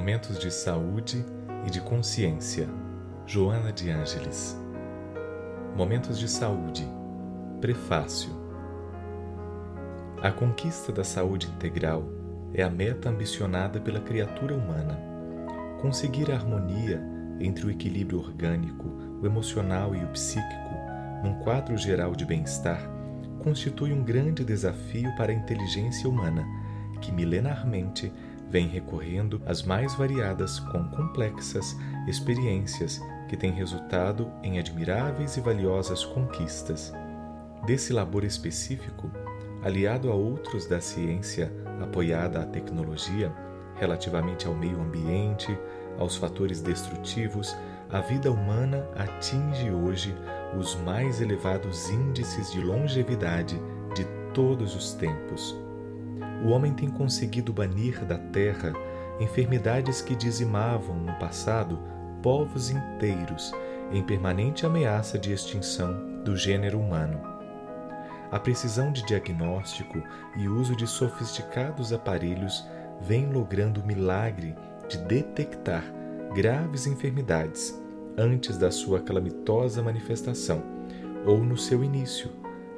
Momentos de saúde e de consciência. Joana de Ângeles. Momentos de saúde. Prefácio. A conquista da saúde integral é a meta ambicionada pela criatura humana. Conseguir a harmonia entre o equilíbrio orgânico, o emocional e o psíquico, num quadro geral de bem-estar, constitui um grande desafio para a inteligência humana, que milenarmente vem recorrendo às mais variadas com complexas experiências que têm resultado em admiráveis e valiosas conquistas. Desse labor específico, aliado a outros da ciência apoiada à tecnologia, relativamente ao meio ambiente, aos fatores destrutivos, a vida humana atinge hoje os mais elevados índices de longevidade de todos os tempos o homem tem conseguido banir da terra enfermidades que dizimavam no passado povos inteiros em permanente ameaça de extinção do gênero humano. A precisão de diagnóstico e uso de sofisticados aparelhos vem logrando o milagre de detectar graves enfermidades antes da sua calamitosa manifestação ou no seu início,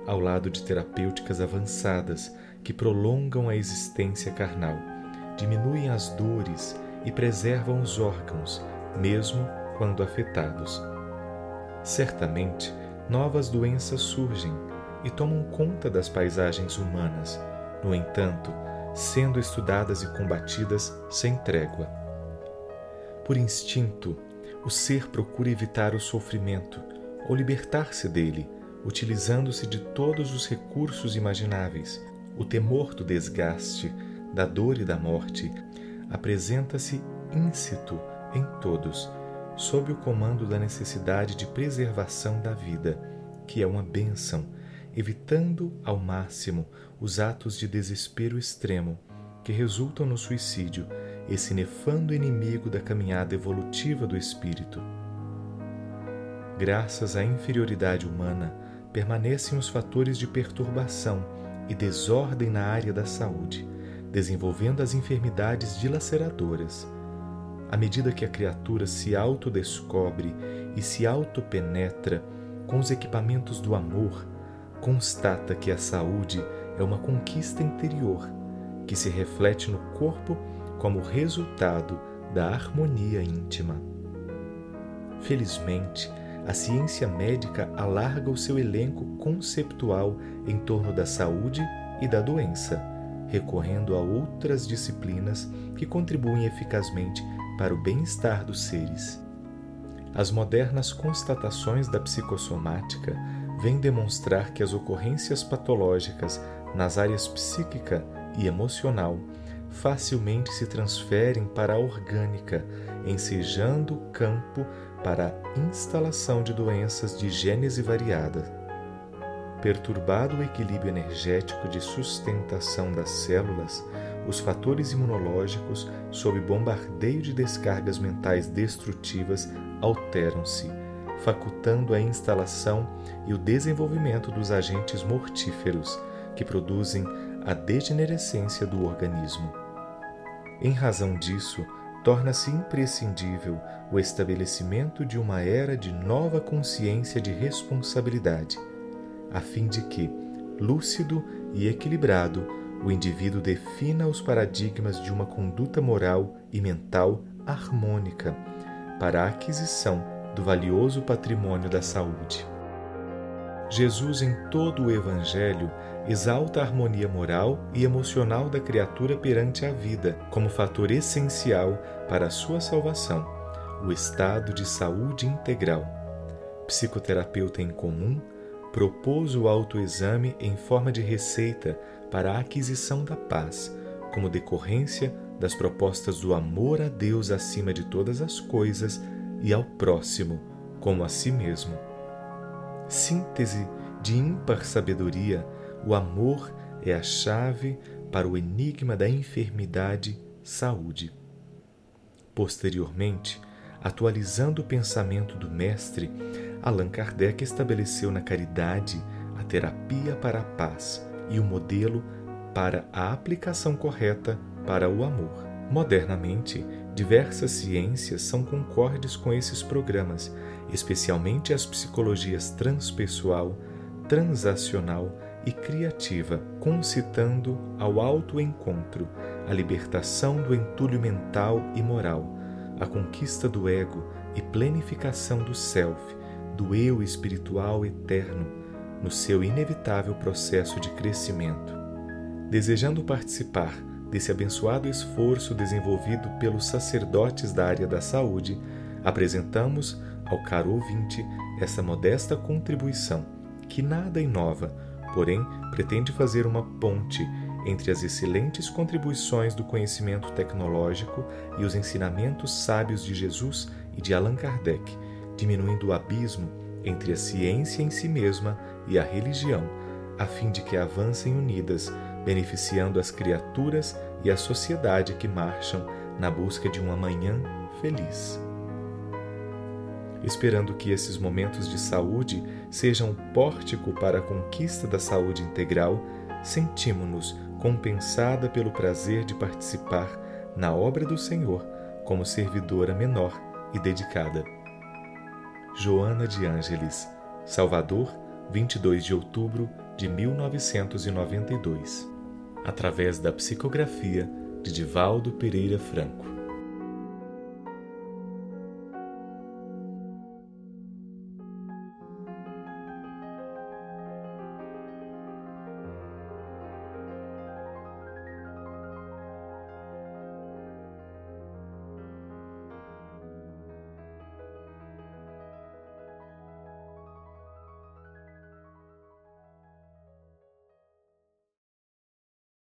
ao lado de terapêuticas avançadas que prolongam a existência carnal, diminuem as dores e preservam os órgãos, mesmo quando afetados. Certamente, novas doenças surgem e tomam conta das paisagens humanas, no entanto, sendo estudadas e combatidas sem trégua. Por instinto, o ser procura evitar o sofrimento ou libertar-se dele, utilizando-se de todos os recursos imagináveis, o temor do desgaste, da dor e da morte apresenta-se íncito em todos, sob o comando da necessidade de preservação da vida, que é uma bênção, evitando ao máximo os atos de desespero extremo que resultam no suicídio, esse nefando inimigo da caminhada evolutiva do espírito. Graças à inferioridade humana, permanecem os fatores de perturbação e desordem na área da saúde, desenvolvendo as enfermidades dilaceradoras. À medida que a criatura se autodescobre e se autopenetra com os equipamentos do amor, constata que a saúde é uma conquista interior que se reflete no corpo como resultado da harmonia íntima. Felizmente, a ciência médica alarga o seu elenco conceptual em torno da saúde e da doença, recorrendo a outras disciplinas que contribuem eficazmente para o bem-estar dos seres. As modernas constatações da psicossomática vêm demonstrar que as ocorrências patológicas nas áreas psíquica e emocional facilmente se transferem para a orgânica, ensejando campo para a instalação de doenças de gênese variada. Perturbado o equilíbrio energético de sustentação das células, os fatores imunológicos, sob bombardeio de descargas mentais destrutivas, alteram-se, facultando a instalação e o desenvolvimento dos agentes mortíferos que produzem a degenerescência do organismo. Em razão disso, torna-se imprescindível o estabelecimento de uma era de nova consciência de responsabilidade, a fim de que, lúcido e equilibrado, o indivíduo defina os paradigmas de uma conduta moral e mental harmônica para a aquisição do valioso patrimônio da saúde. Jesus, em todo o Evangelho, exalta a harmonia moral e emocional da criatura perante a vida como fator essencial para a sua salvação, o estado de saúde integral. Psicoterapeuta em comum propôs o autoexame em forma de receita para a aquisição da paz, como decorrência das propostas do amor a Deus acima de todas as coisas e ao próximo como a si mesmo síntese de ímpar sabedoria, o amor é a chave para o enigma da enfermidade saúde. Posteriormente, atualizando o pensamento do mestre, Allan Kardec estabeleceu na caridade a terapia para a paz e o modelo para a aplicação correta para o amor. Modernamente, diversas ciências são concordes com esses programas, especialmente as psicologias transpessoal, transacional e criativa, concitando ao autoencontro, a libertação do entulho mental e moral, a conquista do ego e plenificação do self, do eu espiritual eterno, no seu inevitável processo de crescimento. Desejando participar desse abençoado esforço desenvolvido pelos sacerdotes da área da saúde, apresentamos ao caro ouvinte essa modesta contribuição, que nada inova, porém pretende fazer uma ponte entre as excelentes contribuições do conhecimento tecnológico e os ensinamentos sábios de Jesus e de Allan Kardec, diminuindo o abismo entre a ciência em si mesma e a religião, a fim de que avancem unidas, beneficiando as criaturas e a sociedade que marcham na busca de um amanhã feliz. Esperando que esses momentos de saúde sejam um pórtico para a conquista da saúde integral, sentimos-nos compensada pelo prazer de participar na obra do Senhor como servidora menor e dedicada. Joana de Ângeles, Salvador, 22 de outubro de 1992. Através da psicografia de Divaldo Pereira Franco.